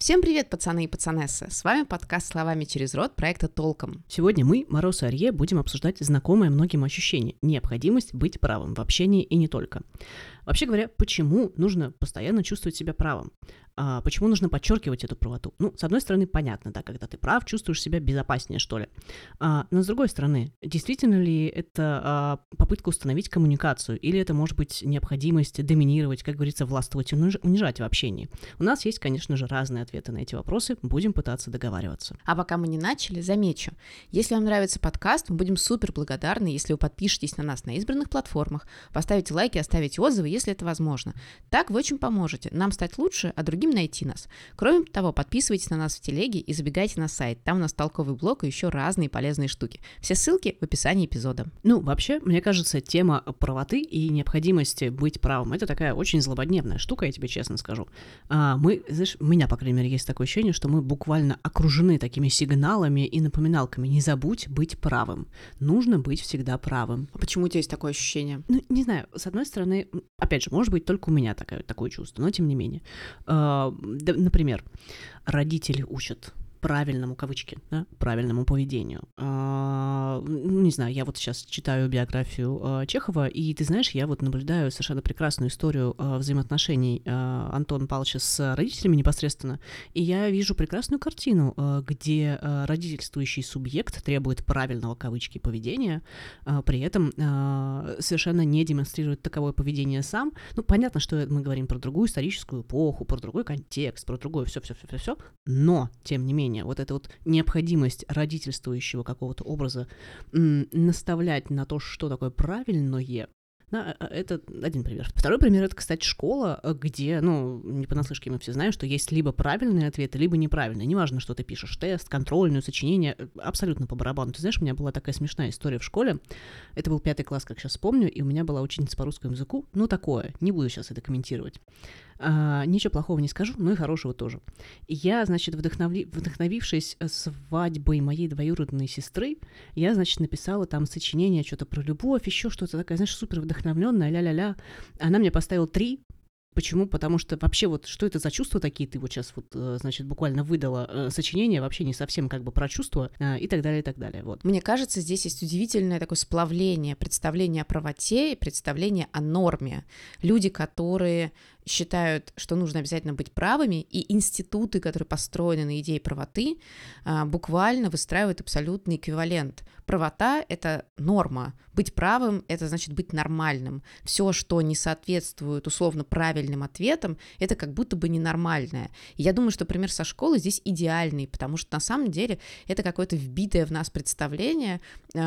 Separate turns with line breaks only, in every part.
Всем привет, пацаны и пацанессы! С вами подкаст «Словами через рот» проекта «Толком».
Сегодня мы, Мороз и Арье, будем обсуждать знакомое многим ощущение – необходимость быть правым в общении и не только. Вообще говоря, почему нужно постоянно чувствовать себя правым? А, почему нужно подчеркивать эту правоту? Ну, с одной стороны, понятно, да, когда ты прав, чувствуешь себя безопаснее, что ли. А, но с другой стороны, действительно ли это а, попытка установить коммуникацию, или это может быть необходимость доминировать, как говорится, властвовать и унижать в общении? У нас есть, конечно же, разные ответы на эти вопросы, будем пытаться договариваться.
А пока мы не начали, замечу, если вам нравится подкаст, мы будем супер благодарны, если вы подпишетесь на нас на избранных платформах, поставите лайки, оставите отзывы, если это возможно. Так вы очень поможете нам стать лучше, а другим найти нас. Кроме того, подписывайтесь на нас в телеге и забегайте на сайт. Там у нас толковый блог и еще разные полезные штуки. Все ссылки в описании эпизода.
Ну, вообще, мне кажется, тема правоты и необходимости быть правым — это такая очень злободневная штука, я тебе честно скажу. А, мы, знаешь, у меня, по крайней мере, есть такое ощущение, что мы буквально окружены такими сигналами и напоминалками. Не забудь быть правым. Нужно быть всегда правым.
А почему у тебя есть такое ощущение?
Ну, не знаю, с одной стороны, опять же, может быть, только у меня такое, такое чувство, но тем не менее. А, например, родители учат правильному, кавычки, да, правильному поведению. А, ну, не знаю, я вот сейчас читаю биографию а, Чехова, и ты знаешь, я вот наблюдаю совершенно прекрасную историю а, взаимоотношений а, Антона Павловича с родителями непосредственно, и я вижу прекрасную картину, а, где а, родительствующий субъект требует правильного, кавычки, поведения, а, при этом а, совершенно не демонстрирует таковое поведение сам. Ну, понятно, что мы говорим про другую историческую эпоху, про другой контекст, про другое все-все-все-все, но, тем не менее, поведения, вот эта вот необходимость родительствующего какого-то образа наставлять на то, что такое правильное, да, а, это один пример. Второй пример это, кстати, школа, э, где, ну, не понаслышке мы все знаем, что есть либо правильные ответы, либо неправильные. Неважно, что ты пишешь, тест, контрольную, сочинение, э, абсолютно по барабану. Ты знаешь, у меня была такая смешная история в школе. Это был пятый класс, как сейчас помню, и у меня была ученица по русскому языку. Ну, такое, не буду сейчас это комментировать. А, ничего плохого не скажу, но и хорошего тоже. я, значит, вдохновли... вдохновившись свадьбой моей двоюродной сестры, я, значит, написала там сочинение что-то про любовь, еще что-то такое, знаешь, супер вдохновленная, ля-ля-ля. Она мне поставила три, Почему? Потому что вообще вот что это за чувства такие, ты вот сейчас вот, э, значит, буквально выдала э, сочинение, вообще не совсем как бы про чувства э, и так далее, и так далее. Вот.
Мне кажется, здесь есть удивительное такое сплавление представления о правоте и представления о норме. Люди, которые считают, что нужно обязательно быть правыми, и институты, которые построены на идее правоты, буквально выстраивают абсолютный эквивалент. Правота — это норма, быть правым — это значит быть нормальным. Все, что не соответствует условно правильным ответам, это как будто бы ненормальное. И я думаю, что пример со школы здесь идеальный, потому что на самом деле это какое-то вбитое в нас представление,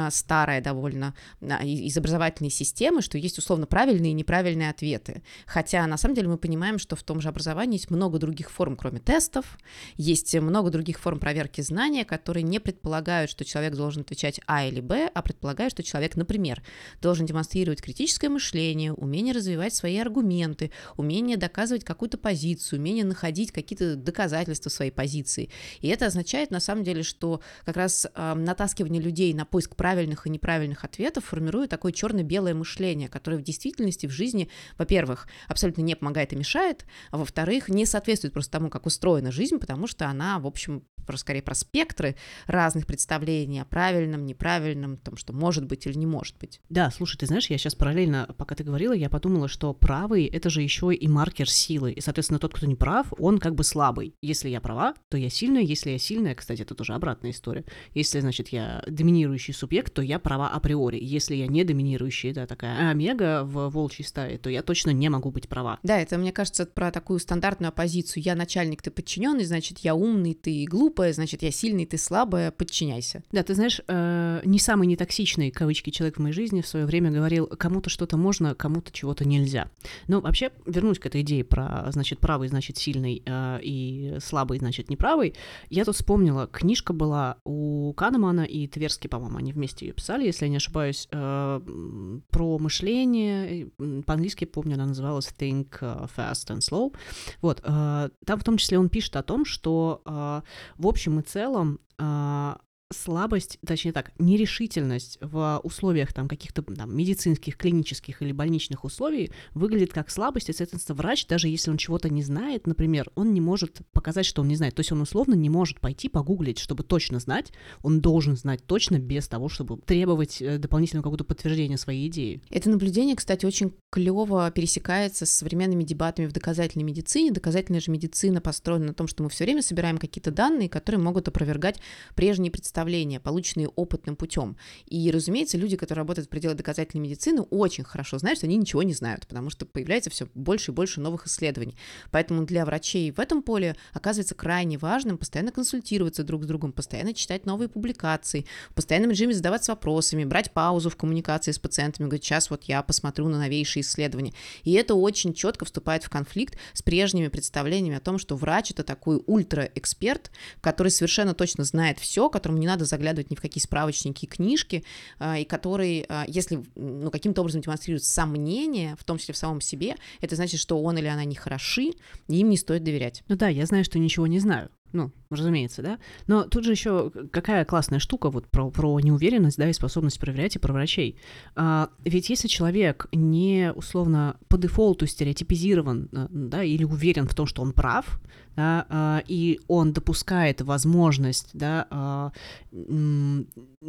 старое довольно, из образовательной системы, что есть условно правильные и неправильные ответы. Хотя на самом деле мы понимаем, что в том же образовании есть много других форм, кроме тестов, есть много других форм проверки знания, которые не предполагают, что человек должен отвечать А или Б, а предполагают, что человек, например, должен демонстрировать критическое мышление, умение развивать свои аргументы, умение доказывать какую-то позицию, умение находить какие-то доказательства своей позиции. И это означает на самом деле, что как раз э, натаскивание людей на поиск правильных и неправильных ответов формирует такое черно-белое мышление, которое в действительности в жизни, во-первых, абсолютно не помогает и мешает, а во-вторых, не соответствует просто тому, как устроена жизнь, потому что она, в общем, про, скорее про спектры разных представлений о правильном, неправильном, том, что может быть или не может быть.
Да, слушай, ты знаешь, я сейчас параллельно, пока ты говорила, я подумала, что правый — это же еще и маркер силы, и, соответственно, тот, кто не прав, он как бы слабый. Если я права, то я сильная, если я сильная, кстати, это тоже обратная история. Если, значит, я доминирующий субъект, то я права априори. Если я не доминирующий, да, такая омега в волчьей стае, то я точно не могу быть права.
Да, это, мне кажется, про такую стандартную оппозицию. Я начальник, ты подчиненный, значит, я умный, ты глупая, значит, я сильный, ты слабая, подчиняйся.
Да, ты знаешь, э, не самый нетоксичный, кавычки, человек в моей жизни в свое время говорил, кому-то что-то можно, кому-то чего-то нельзя. Но вообще, вернусь к этой идее про, значит, правый, значит, сильный э, и слабый, значит, неправый. Я тут вспомнила, книжка была у Канемана и Тверски, по-моему, они вместе ее писали, если я не ошибаюсь, э, про мышление, по-английски, помню, она называлась Think Fast and Slow. Вот, э, там в том числе он пишет о том, что э, в общем и целом э, слабость, точнее так, нерешительность в условиях там каких-то там медицинских, клинических или больничных условий выглядит как слабость, и, соответственно, врач, даже если он чего-то не знает, например, он не может показать, что он не знает. То есть он условно не может пойти погуглить, чтобы точно знать, он должен знать точно без того, чтобы требовать э, дополнительного какого-то подтверждения своей идеи.
Это наблюдение, кстати, очень клево пересекается с современными дебатами в доказательной медицине. Доказательная же медицина построена на том, что мы все время собираем какие-то данные, которые могут опровергать прежние представления, полученные опытным путем. И, разумеется, люди, которые работают в пределах доказательной медицины, очень хорошо знают, что они ничего не знают, потому что появляется все больше и больше новых исследований. Поэтому для врачей в этом поле оказывается крайне важным постоянно консультироваться друг с другом, постоянно читать новые публикации, в постоянном режиме задаваться вопросами, брать паузу в коммуникации с пациентами, говорить, сейчас вот я посмотрю на новейшие исследования. И это очень четко вступает в конфликт с прежними представлениями о том, что врач это такой ультраэксперт, который совершенно точно знает все, которому не надо заглядывать ни в какие справочники и книжки, а, и который, а, если ну, каким-то образом демонстрирует сомнения, в том числе в самом себе, это значит, что он или она не хороши, и им не стоит доверять.
Ну да, я знаю, что ничего не знаю. Ну, разумеется, да. Но тут же еще какая классная штука вот про, про неуверенность, да, и способность проверять и про врачей. А, ведь если человек не условно по дефолту стереотипизирован, э, да, или уверен в том, что он прав, да, а, и он допускает возможность, да, а, ну,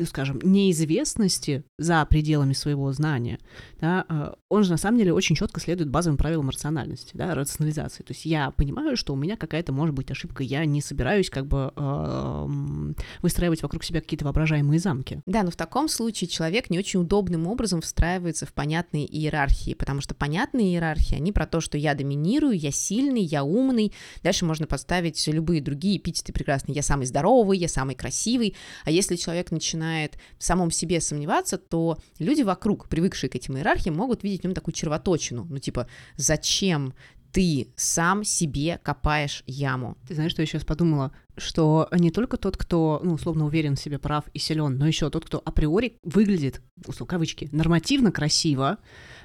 скажем, неизвестности за пределами своего знания, да, а, он же на самом деле очень четко следует базовым правилам рациональности, да, рационализации. То есть я понимаю, что у меня какая-то может быть ошибка, я не собираюсь как бы выстраивать вокруг себя какие-то воображаемые замки.
Да, но в таком случае человек не очень удобным образом встраивается в понятные иерархии, потому что понятные иерархии, они про то, что я доминирую, я сильный, я умный. Дальше можно поставить любые другие эпитеты прекрасные. Я самый здоровый, я самый красивый. А если человек начинает в самом себе сомневаться, то люди вокруг, привыкшие к этим иерархиям, могут видеть в нем такую червоточину. Ну, типа, зачем ты сам себе копаешь яму.
Ты знаешь, что я сейчас подумала? Что не только тот, кто, ну, условно уверен в себе прав и силен, но еще тот, кто априори выглядит, условно, кавычки, нормативно красиво,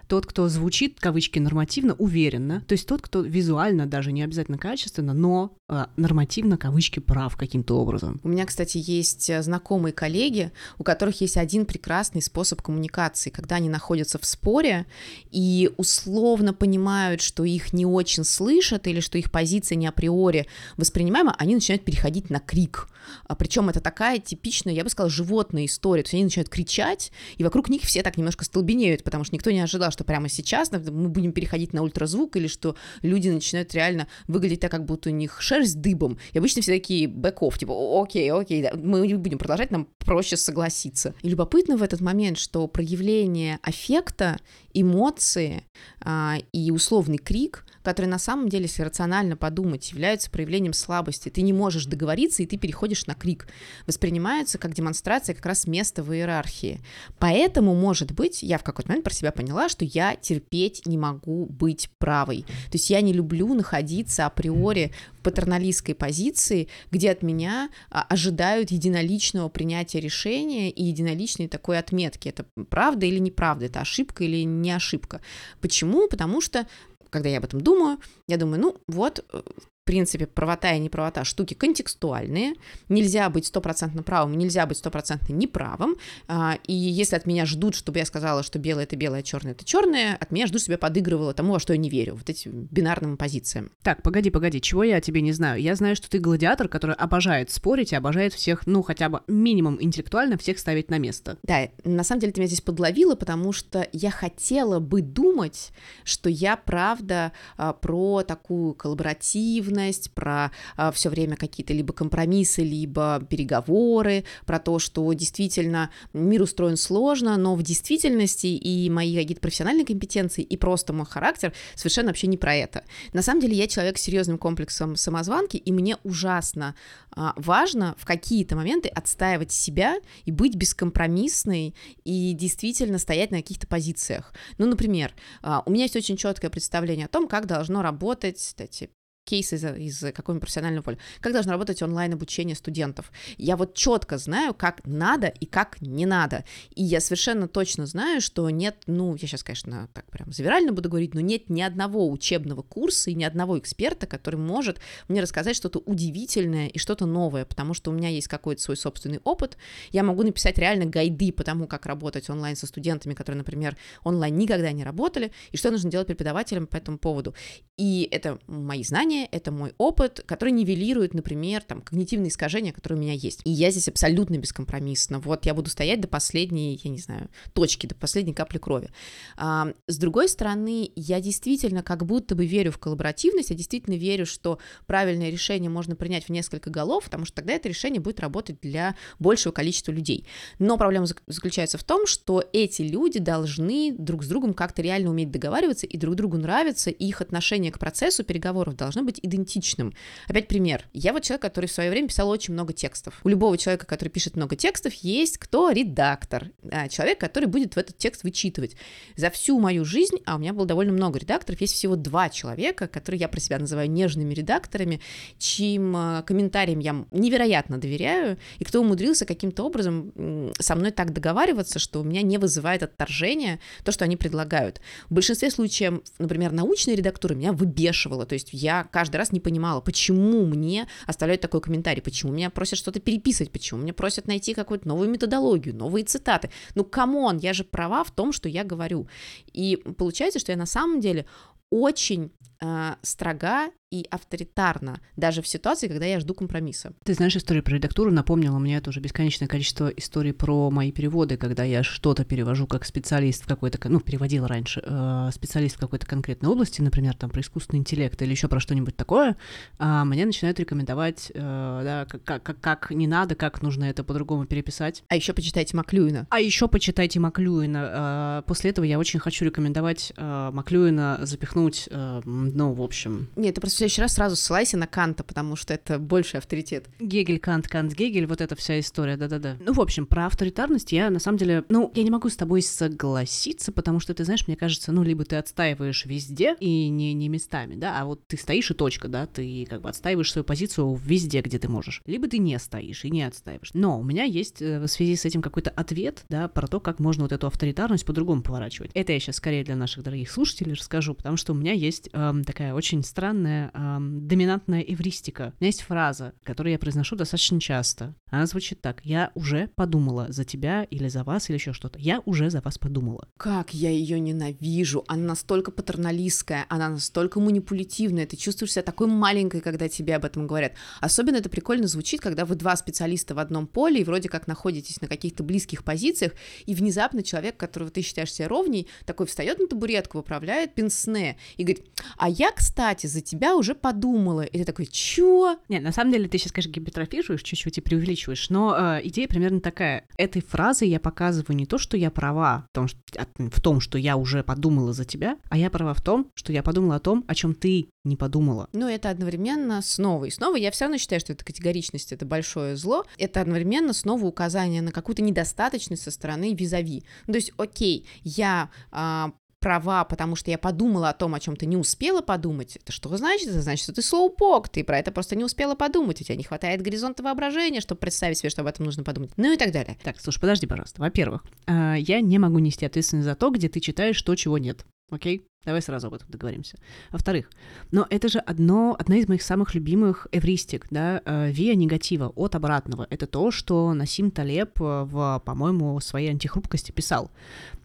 тот, кто звучит, кавычки, нормативно, уверенно, то есть тот, кто визуально, даже не обязательно качественно, но э, нормативно, кавычки, прав каким-то образом.
У меня, кстати, есть э, знакомые коллеги, у которых есть один прекрасный способ коммуникации, когда они находятся в споре и условно понимают, что их не очень слышат или что их позиция не априори воспринимаема, они начинают переходить на крик. А, Причем это такая типичная, я бы сказала, животная история. То есть они начинают кричать, и вокруг них все так немножко столбенеют, потому что никто не ожидал, что прямо сейчас мы будем переходить на ультразвук, или что люди начинают реально выглядеть так, как будто у них шерсть дыбом. И обычно все такие бэков, типа, окей, окей, да, мы будем продолжать, нам проще согласиться. И любопытно в этот момент, что проявление аффекта, эмоции а, и условный крик которые на самом деле, если рационально подумать, являются проявлением слабости. Ты не можешь договориться, и ты переходишь на крик. Воспринимаются как демонстрация как раз места в иерархии. Поэтому, может быть, я в какой-то момент про себя поняла, что я терпеть не могу быть правой. То есть я не люблю находиться априори в патерналистской позиции, где от меня а, ожидают единоличного принятия решения и единоличной такой отметки. Это правда или неправда, это ошибка или не ошибка. Почему? Потому что когда я об этом думаю, я думаю, ну вот, э, принципе, правота и неправота штуки контекстуальные, нельзя быть стопроцентно правым, нельзя быть стопроцентно неправым, а, и если от меня ждут, чтобы я сказала, что белое это белое, черное это черное, от меня ждут, чтобы я подыгрывала тому, во что я не верю, вот этим бинарным позициям.
Так, погоди, погоди, чего я о тебе не знаю? Я знаю, что ты гладиатор, который обожает спорить и обожает всех, ну, хотя бы минимум интеллектуально всех ставить на место.
Да, на самом деле ты меня здесь подловила, потому что я хотела бы думать, что я, правда, а, про такую коллаборативную активность, про э, а, все время какие-то либо компромиссы, либо переговоры, про то, что действительно мир устроен сложно, но в действительности и мои какие-то профессиональные компетенции, и просто мой характер совершенно вообще не про это. На самом деле я человек с серьезным комплексом самозванки, и мне ужасно э, важно в какие-то моменты отстаивать себя и быть бескомпромиссной и действительно стоять на каких-то позициях. Ну, например, э, у меня есть очень четкое представление о том, как должно работать эти кейс из, из какого-нибудь профессионального поля. Как должно работать онлайн-обучение студентов? Я вот четко знаю, как надо и как не надо. И я совершенно точно знаю, что нет, ну, я сейчас, конечно, так прям завирально буду говорить, но нет ни одного учебного курса и ни одного эксперта, который может мне рассказать что-то удивительное и что-то новое, потому что у меня есть какой-то свой собственный опыт. Я могу написать реально гайды по тому, как работать онлайн со студентами, которые, например, онлайн никогда не работали, и что нужно делать преподавателям по этому поводу. И это мои знания, это мой опыт, который нивелирует, например, там, когнитивные искажения, которые у меня есть. И я здесь абсолютно бескомпромиссно. Вот я буду стоять до последней, я не знаю, точки, до последней капли крови. А, с другой стороны, я действительно как будто бы верю в коллаборативность, я действительно верю, что правильное решение можно принять в несколько голов, потому что тогда это решение будет работать для большего количества людей. Но проблема заключается в том, что эти люди должны друг с другом как-то реально уметь договариваться и друг другу нравиться, и их отношение к процессу переговоров должно быть идентичным. Опять пример. Я вот человек, который в свое время писал очень много текстов. У любого человека, который пишет много текстов, есть кто редактор, а, человек, который будет в этот текст вычитывать. За всю мою жизнь, а у меня было довольно много редакторов, есть всего два человека, которые я про себя называю нежными редакторами, чьим а, комментариям я невероятно доверяю, и кто умудрился каким-то образом со мной так договариваться, что у меня не вызывает отторжения то, что они предлагают. В большинстве случаев, например, научная редактура меня выбешивала, то есть я каждый раз не понимала, почему мне оставляют такой комментарий, почему меня просят что-то переписывать, почему меня просят найти какую-то новую методологию, новые цитаты. Ну, come on, я же права в том, что я говорю. И получается, что я на самом деле очень э, строга и авторитарно, даже в ситуации, когда я жду компромисса.
Ты знаешь, история про редактуру напомнила мне тоже бесконечное количество историй про мои переводы, когда я что-то перевожу как специалист в какой-то, ну, переводил раньше, э, специалист в какой-то конкретной области, например, там, про искусственный интеллект или еще про что-нибудь такое, а мне начинают рекомендовать, э, да, как, как, как не надо, как нужно это по-другому переписать.
А еще почитайте Маклюина.
А еще почитайте Маклюина. Э, после этого я очень хочу рекомендовать э, Маклюина запихнуть, э, ну, в общем...
Нет, ты просто следующий раз сразу ссылайся на Канта, потому что это больше авторитет.
Гегель, Кант, Кант, Гегель, вот эта вся история, да-да-да. Ну, в общем, про авторитарность я, на самом деле, ну, я не могу с тобой согласиться, потому что, ты знаешь, мне кажется, ну, либо ты отстаиваешь везде и не, не местами, да, а вот ты стоишь и точка, да, ты как бы отстаиваешь свою позицию везде, где ты можешь. Либо ты не стоишь и не отстаиваешь. Но у меня есть э, в связи с этим какой-то ответ, да, про то, как можно вот эту авторитарность по-другому поворачивать. Это я сейчас скорее для наших дорогих слушателей расскажу, потому что у меня есть эм, такая очень странная доминантная эвристика. У меня есть фраза, которую я произношу достаточно часто. Она звучит так. Я уже подумала за тебя или за вас или еще что-то. Я уже за вас подумала.
Как я ее ненавижу. Она настолько патерналистская, она настолько манипулятивная. Ты чувствуешь себя такой маленькой, когда тебе об этом говорят. Особенно это прикольно звучит, когда вы два специалиста в одном поле и вроде как находитесь на каких-то близких позициях, и внезапно человек, которого ты считаешь себе ровней, такой встает на табуретку, выправляет пенсне и говорит, а я, кстати, за тебя уже подумала. И ты такой, чё?
Не, на самом деле ты сейчас, конечно, гипертрофируешь, чуть-чуть и преувеличиваешь, но э, идея примерно такая. Этой фразой я показываю не то, что я права в том, что, в том, что я уже подумала за тебя, а я права в том, что я подумала о том, о чем ты не подумала.
Ну, это одновременно снова и снова. Я все равно считаю, что это категоричность, это большое зло. Это одновременно снова указание на какую-то недостаточность со стороны визави. Ну, то есть, окей, я а, права, потому что я подумала о том, о чем ты не успела подумать. Это что значит? Это значит, что ты слоупок, ты про это просто не успела подумать, у тебя не хватает горизонта воображения, чтобы представить себе, что об этом нужно подумать. Ну и так далее.
Так, слушай, подожди, пожалуйста. Во-первых, а, я не могу нести ответственность за то, где ты читаешь то, чего нет. Окей? Давай сразу об этом договоримся. Во-вторых, но это же одно, одна из моих самых любимых эвристик, да, э, виа негатива, от обратного. Это то, что Насим Талеб э, в, по-моему, своей антихрупкости писал.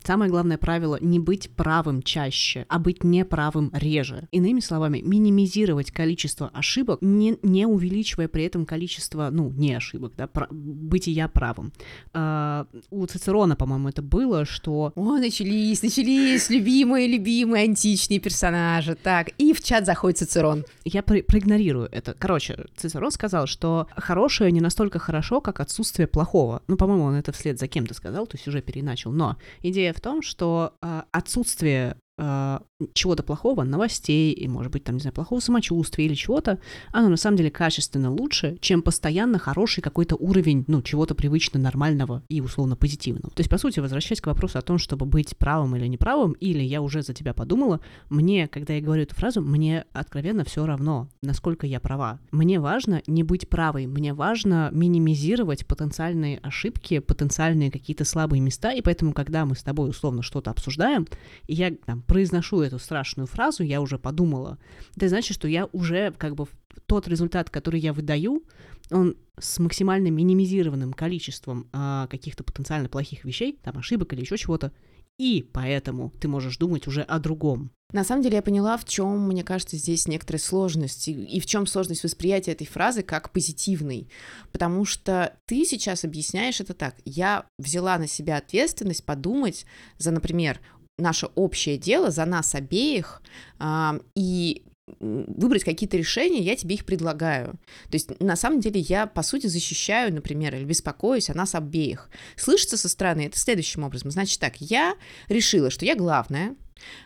Самое главное правило — не быть правым чаще, а быть неправым реже. Иными словами, минимизировать количество ошибок, не, не увеличивая при этом количество, ну, не ошибок, да, про, бытия правым. А, у Цицерона, по-моему, это было, что...
О, начались, начались, любимые, любимые античные персонажи. Так, и в чат заходит Цицерон.
Я про- проигнорирую это. Короче, Цицерон сказал, что хорошее не настолько хорошо, как отсутствие плохого. Ну, по-моему, он это вслед за кем-то сказал, то есть уже переначал. Но идея в том, что э, отсутствие чего-то плохого, новостей, и, может быть, там, не знаю, плохого самочувствия или чего-то, оно на самом деле качественно лучше, чем постоянно хороший какой-то уровень, ну, чего-то привычно нормального и условно позитивного. То есть, по сути, возвращаясь к вопросу о том, чтобы быть правым или неправым, или я уже за тебя подумала, мне, когда я говорю эту фразу, мне откровенно все равно, насколько я права. Мне важно не быть правой, мне важно минимизировать потенциальные ошибки, потенциальные какие-то слабые места, и поэтому, когда мы с тобой условно что-то обсуждаем, и я там произношу эту страшную фразу, я уже подумала, это значит, что я уже как бы тот результат, который я выдаю, он с максимально минимизированным количеством а, каких-то потенциально плохих вещей, там ошибок или еще чего-то, и поэтому ты можешь думать уже о другом.
На самом деле я поняла, в чем, мне кажется, здесь некоторая сложность, и в чем сложность восприятия этой фразы как позитивной. Потому что ты сейчас объясняешь это так. Я взяла на себя ответственность подумать за, например, наше общее дело, за нас обеих, э, и выбрать какие-то решения, я тебе их предлагаю. То есть, на самом деле, я, по сути, защищаю, например, или беспокоюсь о нас обеих. Слышится со стороны это следующим образом. Значит так, я решила, что я главная, а,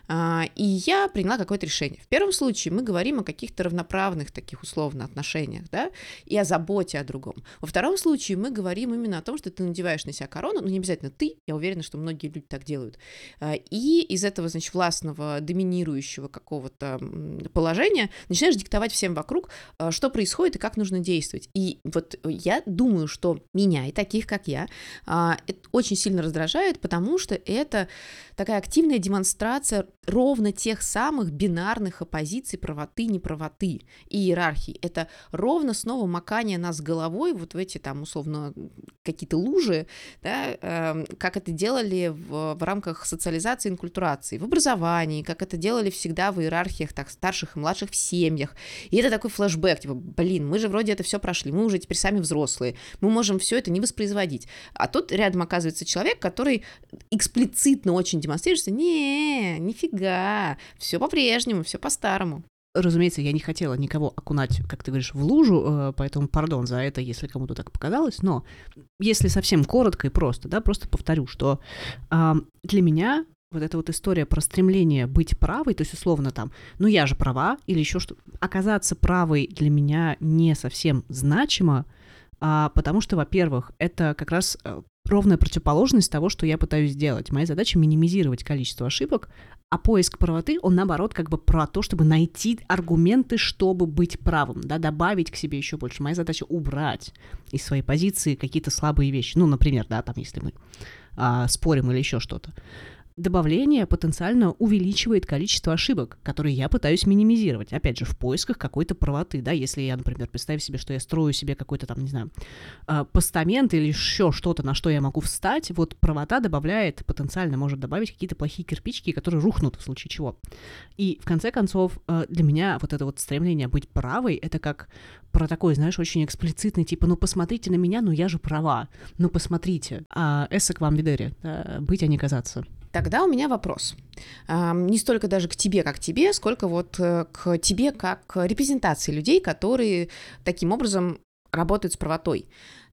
и я приняла какое-то решение. В первом случае мы говорим о каких-то равноправных таких условно отношениях, да, и о заботе о другом. Во втором случае мы говорим именно о том, что ты надеваешь на себя корону, ну не обязательно ты, я уверена, что многие люди так делают, а, и из этого, значит, властного, доминирующего какого-то положения начинаешь диктовать всем вокруг, а, что происходит и как нужно действовать. И вот я думаю, что меня и таких, как я, это очень сильно раздражает, потому что это такая активная демонстрация ровно тех самых бинарных оппозиций правоты, неправоты и иерархии. Это ровно снова макание нас головой вот в эти там условно какие-то лужи, да, э, как это делали в, в рамках социализации и инкультурации, в образовании, как это делали всегда в иерархиях так старших и младших в семьях. И это такой флешбэк, типа, блин, мы же вроде это все прошли, мы уже теперь сами взрослые, мы можем все это не воспроизводить. А тут рядом оказывается человек, который эксплицитно очень демонстрируется, не, нифига, все по-прежнему, все по-старому.
Разумеется, я не хотела никого окунать, как ты говоришь, в лужу, э, поэтому пардон за это, если кому-то так показалось, но если совсем коротко и просто, да, просто повторю, что э, для меня вот эта вот история про стремление быть правой, то есть условно там, ну я же права или еще что, оказаться правой для меня не совсем значимо, а, потому что, во-первых, это как раз э, ровная противоположность того, что я пытаюсь сделать. Моя задача минимизировать количество ошибок, а поиск правоты, он наоборот как бы про то, чтобы найти аргументы, чтобы быть правым, да, добавить к себе еще больше. Моя задача убрать из своей позиции какие-то слабые вещи. Ну, например, да, там, если мы а, спорим или еще что-то добавление потенциально увеличивает количество ошибок, которые я пытаюсь минимизировать. Опять же, в поисках какой-то правоты, да, если я, например, представь себе, что я строю себе какой-то там, не знаю, а, постамент или еще что-то, на что я могу встать, вот правота добавляет, потенциально может добавить какие-то плохие кирпичики, которые рухнут в случае чего. И в конце концов, а, для меня вот это вот стремление быть правой, это как про такой, знаешь, очень эксплицитный, типа, ну посмотрите на меня, ну я же права, ну посмотрите. А эссе вам видери, да, быть, а не казаться.
Тогда у меня вопрос. Не столько даже к тебе, как тебе, сколько вот э, к тебе, как репрезентации людей, которые таким образом работают с правотой.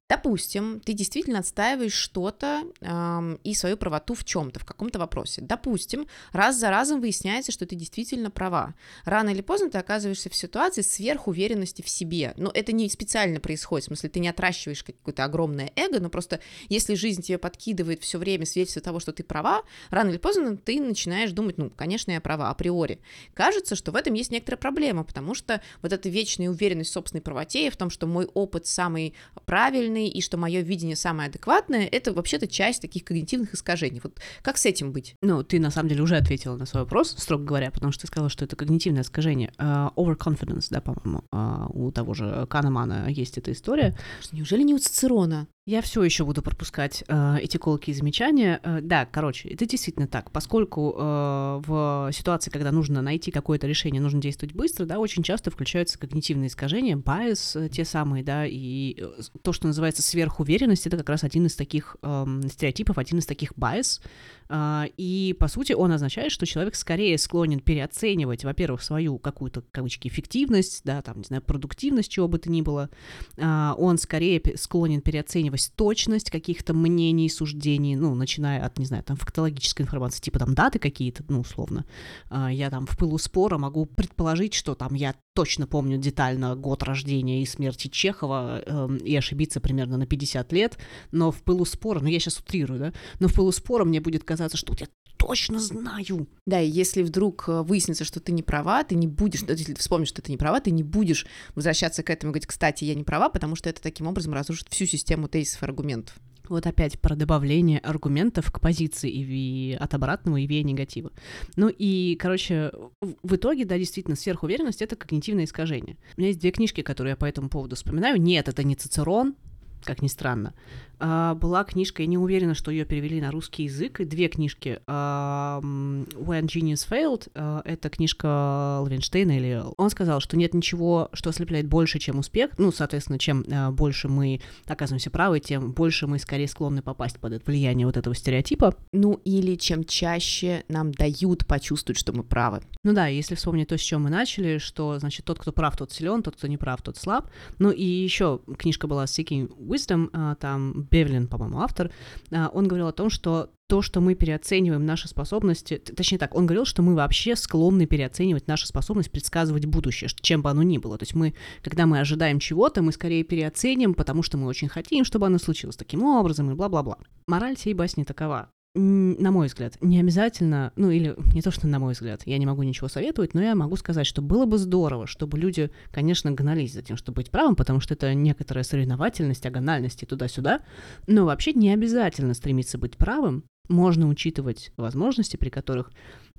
Допустим, ты действительно отстаиваешь что-то э, и свою правоту в чем-то, в каком-то вопросе. Допустим, раз за разом выясняется, что ты действительно права. Рано или поздно ты оказываешься в ситуации сверхуверенности в себе. Но это не специально происходит, в смысле, ты не отращиваешь какое-то огромное эго, но просто если жизнь тебе подкидывает все время свидетельство того, что ты права, рано или поздно ты начинаешь думать, ну, конечно, я права априори. Кажется, что в этом есть некоторая проблема, потому что вот эта вечная уверенность в собственной правоте и в том, что мой опыт самый правильный, правильный и что мое видение самое адекватное, это вообще-то часть таких когнитивных искажений. Вот как с этим быть?
Ну, ты на самом деле уже ответила на свой вопрос, строго говоря, потому что ты сказала, что это когнитивное искажение. Uh, overconfidence, да, по-моему, uh, у того же Канемана есть эта история.
Неужели не у Цицерона?
Я все еще буду пропускать э, эти колкие замечания. Э, да, короче, это действительно так. Поскольку э, в ситуации, когда нужно найти какое-то решение, нужно действовать быстро, да, очень часто включаются когнитивные искажения, bias, э, те самые, да, и э, то, что называется сверхуверенность, это как раз один из таких э, стереотипов, один из таких bias. Э, и, по сути, он означает, что человек скорее склонен переоценивать, во-первых, свою какую-то, кавычки, эффективность, да, там, не знаю, продуктивность, чего бы то ни было. Э, он скорее склонен переоценивать точность каких-то мнений, суждений, ну, начиная от, не знаю, там, фактологической информации, типа там даты какие-то, ну, условно. А, я там в пылу спора могу предположить, что там я точно помню детально год рождения и смерти Чехова э, и ошибиться примерно на 50 лет, но в пылу спора, ну, я сейчас утрирую, да, но в пылу спора мне будет казаться, что я точно знаю.
Да, и если вдруг э, выяснится, что ты не права, ты не будешь, если ты вспомнишь, что ты не права, ты не будешь возвращаться к этому и говорить, кстати, я не права, потому что это таким образом разрушит всю систему тезисов и аргументов.
Вот опять про добавление аргументов к позиции и от обратного и негатива. Ну и, короче, в итоге, да, действительно, сверхуверенность — это когнитивное искажение. У меня есть две книжки, которые я по этому поводу вспоминаю. Нет, это не Цицерон, как ни странно. А, была книжка, я не уверена, что ее перевели на русский язык, и две книжки. А, When Genius Failed, а, это книжка Левинштейна или... Он сказал, что нет ничего, что ослепляет больше, чем успех. Ну, соответственно, чем больше мы оказываемся правы, тем больше мы скорее склонны попасть под это влияние вот этого стереотипа.
Ну, или чем чаще нам дают почувствовать, что мы правы.
Ну да, если вспомнить то, с чем мы начали, что, значит, тот, кто прав, тот силен, тот, кто не прав, тот слаб. Ну и еще книжка была Seeking Wisdom, там Бевлин, по-моему, автор, а, он говорил о том, что то, что мы переоцениваем наши способности, точнее так, он говорил, что мы вообще склонны переоценивать нашу способность предсказывать будущее, чем бы оно ни было. То есть мы, когда мы ожидаем чего-то, мы скорее переоценим, потому что мы очень хотим, чтобы оно случилось таким образом и бла-бла-бла. Мораль всей басни такова на мой взгляд, не обязательно, ну или не то, что на мой взгляд, я не могу ничего советовать, но я могу сказать, что было бы здорово, чтобы люди, конечно, гнались за тем, чтобы быть правым, потому что это некоторая соревновательность, агональность и туда-сюда, но вообще не обязательно стремиться быть правым, можно учитывать возможности, при которых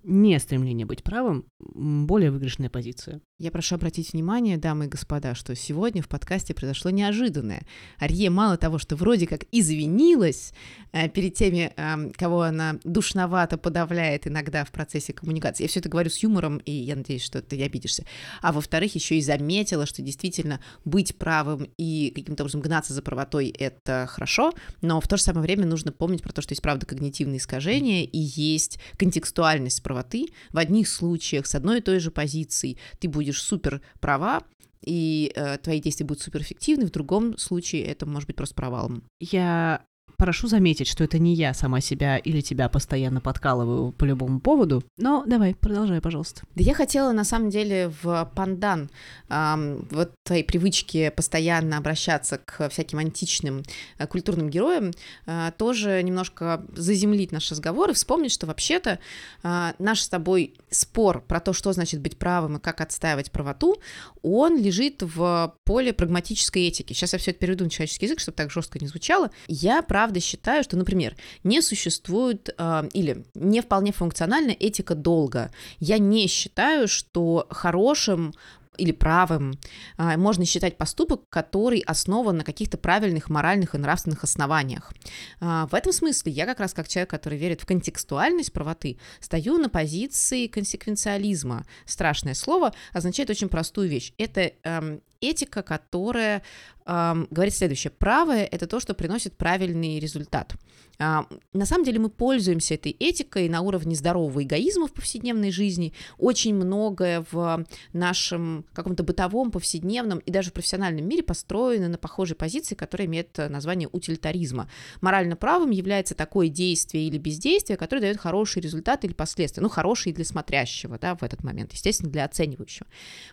не стремление быть правым, более выигрышная позиция.
Я прошу обратить внимание, дамы и господа, что сегодня в подкасте произошло неожиданное. Арье мало того, что вроде как извинилась э, перед теми, э, кого она душновато подавляет иногда в процессе коммуникации. Я все это говорю с юмором, и я надеюсь, что ты не обидишься. А во-вторых, еще и заметила, что действительно быть правым и каким-то образом гнаться за правотой — это хорошо, но в то же самое время нужно помнить про то, что есть, правда, когнитивные искажения и есть контекстуальность правоты. В одних случаях с одной и той же позицией ты будешь супер права, и э, твои действия будут суперэффективны, в другом случае это может быть просто провалом.
Я Прошу заметить, что это не я сама себя или тебя постоянно подкалываю по любому поводу. Но давай, продолжай, пожалуйста.
Да я хотела, на самом деле, в пандан эм, вот твоей привычке постоянно обращаться к всяким античным э, культурным героям, э, тоже немножко заземлить наш разговор и вспомнить, что вообще-то э, наш с тобой спор про то, что значит быть правым и как отстаивать правоту, он лежит в поле прагматической этики. Сейчас я все это переведу на человеческий язык, чтобы так жестко не звучало. Я, правда, правда считаю, что, например, не существует э, или не вполне функциональна этика долга. Я не считаю, что хорошим или правым а, можно считать поступок, который основан на каких-то правильных моральных и нравственных основаниях. А, в этом смысле я как раз как человек, который верит в контекстуальность правоты, стою на позиции консеквенциализма. Страшное слово означает очень простую вещь. Это эм, этика, которая эм, говорит следующее. Правое — это то, что приносит правильный результат. Э, на самом деле мы пользуемся этой этикой на уровне здорового эгоизма в повседневной жизни. Очень многое в нашем каком-то бытовом, повседневном и даже профессиональном мире построено на похожей позиции, которая имеет название утилитаризма. Морально правым является такое действие или бездействие, которое дает хороший результат или последствия. Ну, хороший для смотрящего, да, в этот момент, естественно, для оценивающего.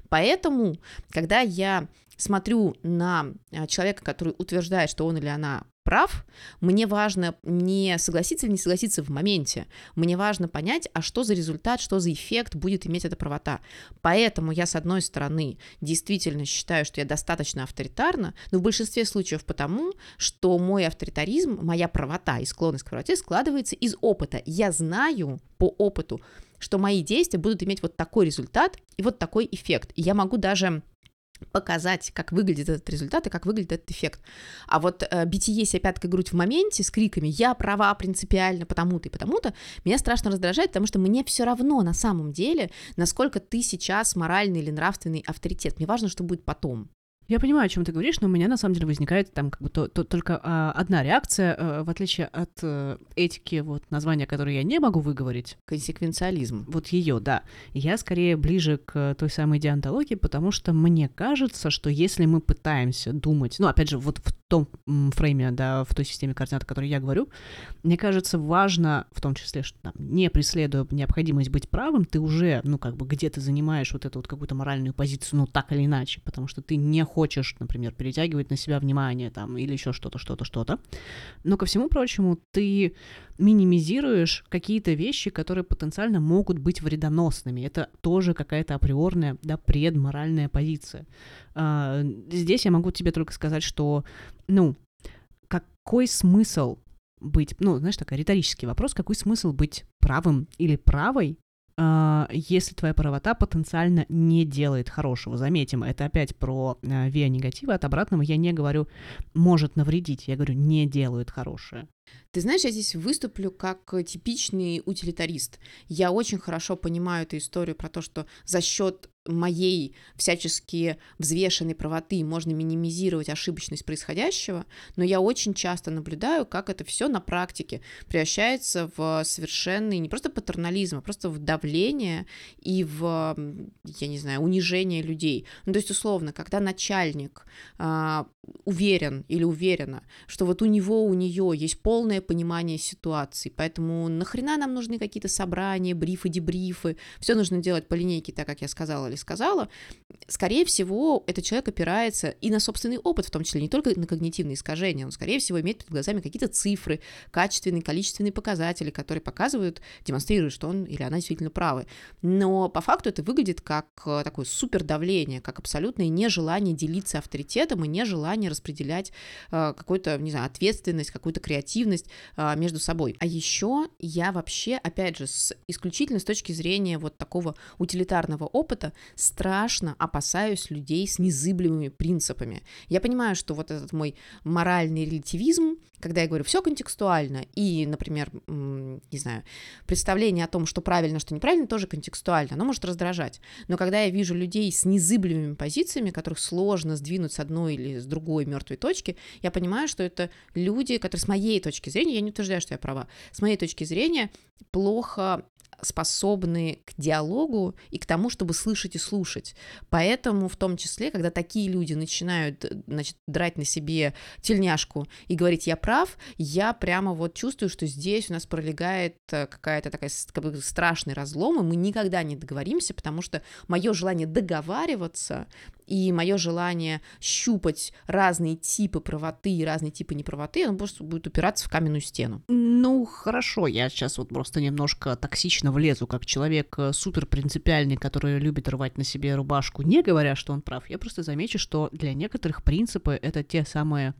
Поэтому, когда я смотрю на а, человека, который утверждает, что он или она прав, мне важно не согласиться или не согласиться в моменте. Мне важно понять, а что за результат, что за эффект будет иметь эта правота. Поэтому я, с одной стороны, действительно считаю, что я достаточно авторитарна, но в большинстве случаев потому, что мой авторитаризм, моя правота и склонность к правоте складывается из опыта. Я знаю по опыту, что мои действия будут иметь вот такой результат и вот такой эффект. И я могу даже показать, как выглядит этот результат и как выглядит этот эффект. А вот э, битие себя пяткой грудь в моменте с криками «я права принципиально потому-то и потому-то» меня страшно раздражает, потому что мне все равно на самом деле, насколько ты сейчас моральный или нравственный авторитет. Мне важно, что будет потом.
Я понимаю, о чем ты говоришь, но у меня на самом деле возникает там как бы то, то, только а, одна реакция, а, в отличие от а, этики, вот названия, которое я не могу выговорить.
Консеквенциализм.
Вот ее, да. Я скорее ближе к той самой диантологии, потому что мне кажется, что если мы пытаемся думать, ну, опять же, вот в том фрейме, да, в той системе координат, о которой я говорю, мне кажется, важно, в том числе, что там, не преследуя необходимость быть правым, ты уже, ну, как бы где-то занимаешь вот эту вот какую-то моральную позицию, ну, так или иначе, потому что ты не хочешь, например, перетягивать на себя внимание там или еще что-то, что-то, что-то. Но ко всему прочему, ты минимизируешь какие-то вещи, которые потенциально могут быть вредоносными. Это тоже какая-то априорная, да, предморальная позиция. А, здесь я могу тебе только сказать, что, ну, какой смысл быть, ну, знаешь, такой риторический вопрос, какой смысл быть правым или правой, если твоя правота потенциально не делает хорошего. Заметим, это опять про а, виа негатива, от обратного я не говорю может навредить, я говорю не делает хорошее.
Ты знаешь, я здесь выступлю как типичный утилитарист. Я очень хорошо понимаю эту историю про то, что за счет моей всячески взвешенной правоты можно минимизировать ошибочность происходящего, но я очень часто наблюдаю, как это все на практике превращается в совершенный не просто патернализм, а просто в давление и в, я не знаю, унижение людей. Ну, то есть, условно, когда начальник а, уверен или уверена, что вот у него, у нее есть полное понимание ситуации, поэтому нахрена нам нужны какие-то собрания, брифы, дебрифы, все нужно делать по линейке, так как я сказала или сказала, скорее всего, этот человек опирается и на собственный опыт, в том числе не только на когнитивные искажения, он, скорее всего, имеет перед глазами какие-то цифры, качественные, количественные показатели, которые показывают, демонстрируют, что он или она действительно правы. Но по факту это выглядит как э, такое супердавление, как абсолютное нежелание делиться авторитетом и нежелание распределять э, какую-то, не знаю, ответственность, какую-то креативность э, между собой. А еще я вообще, опять же, с, исключительно с точки зрения вот такого утилитарного опыта, страшно опасаюсь людей с незыблемыми принципами. Я понимаю, что вот этот мой моральный релятивизм, когда я говорю все контекстуально, и, например, не знаю, представление о том, что правильно, что неправильно, тоже контекстуально, оно может раздражать. Но когда я вижу людей с незыблемыми позициями, которых сложно сдвинуть с одной или с другой мертвой точки, я понимаю, что это люди, которые с моей точки зрения, я не утверждаю, что я права, с моей точки зрения плохо способны к диалогу и к тому, чтобы слышать и слушать. Поэтому в том числе, когда такие люди начинают, значит, драть на себе тельняшку и говорить «я прав», я прямо вот чувствую, что здесь у нас пролегает э, какая-то такая как бы, страшный разлом, и мы никогда не договоримся, потому что мое желание договариваться и мое желание щупать разные типы правоты и разные типы неправоты, оно просто будет упираться в каменную стену.
Ну, хорошо, я сейчас вот просто немножко токсично влезу, как человек э, супер принципиальный, который любит рвать на себе рубашку, не говоря, что он прав. Я просто замечу, что для некоторых принципы это те самые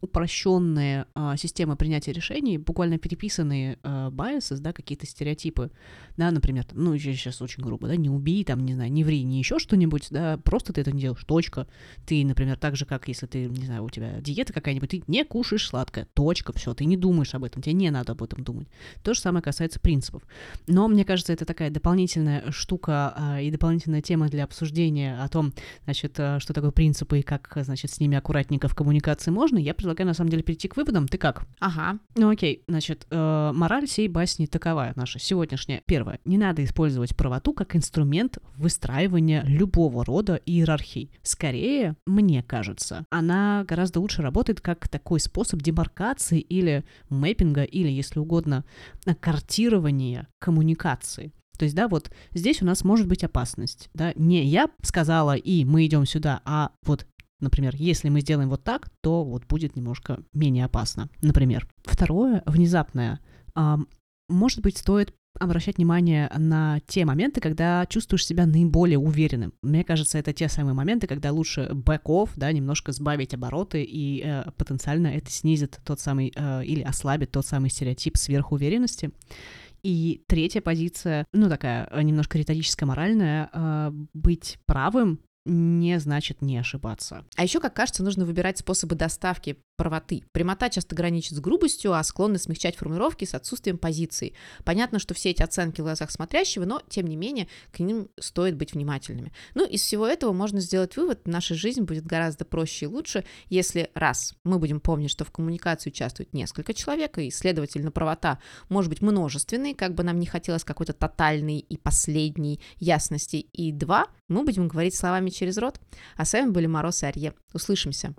упрощенные а, системы принятия решений, буквально переписанные а, biases, да, какие-то стереотипы, да, например, там, ну, сейчас очень грубо, да, не убей, там, не знаю, не ври, не еще что-нибудь, да, просто ты это не делаешь, точка. Ты, например, так же, как если ты, не знаю, у тебя диета какая-нибудь, ты не кушаешь сладкое, точка, все, ты не думаешь об этом, тебе не надо об этом думать. То же самое касается принципов. Но, мне кажется, это такая дополнительная штука а, и дополнительная тема для обсуждения о том, значит, а, что такое принципы и как, значит, с ними аккуратненько в коммуникации можно, я предлагаю на самом деле перейти к выводам. Ты как?
Ага.
Ну окей, значит, э, мораль всей басни такова наша сегодняшняя. Первое. Не надо использовать правоту как инструмент выстраивания любого рода иерархий. Скорее, мне кажется, она гораздо лучше работает как такой способ демаркации или мэппинга, или, если угодно, картирования коммуникации. То есть, да, вот здесь у нас может быть опасность, да, не я сказала и мы идем сюда, а вот Например, если мы сделаем вот так, то вот будет немножко менее опасно. Например. Второе, внезапное. Может быть, стоит обращать внимание на те моменты, когда чувствуешь себя наиболее уверенным. Мне кажется, это те самые моменты, когда лучше back-off, да, немножко сбавить обороты, и э, потенциально это снизит тот самый, э, или ослабит тот самый стереотип сверхуверенности. И третья позиция, ну, такая немножко риторическая, моральная, э, быть правым не значит не ошибаться.
А еще, как кажется, нужно выбирать способы доставки правоты. Прямота часто граничит с грубостью, а склонны смягчать формулировки с отсутствием позиции. Понятно, что все эти оценки в глазах смотрящего, но, тем не менее, к ним стоит быть внимательными. Ну, из всего этого можно сделать вывод, наша жизнь будет гораздо проще и лучше, если, раз, мы будем помнить, что в коммуникации участвует несколько человек, и, следовательно, правота может быть множественной, как бы нам не хотелось какой-то тотальной и последней ясности, и два, мы будем говорить словами через рот. А с вами были Мороз и Арье. Услышимся.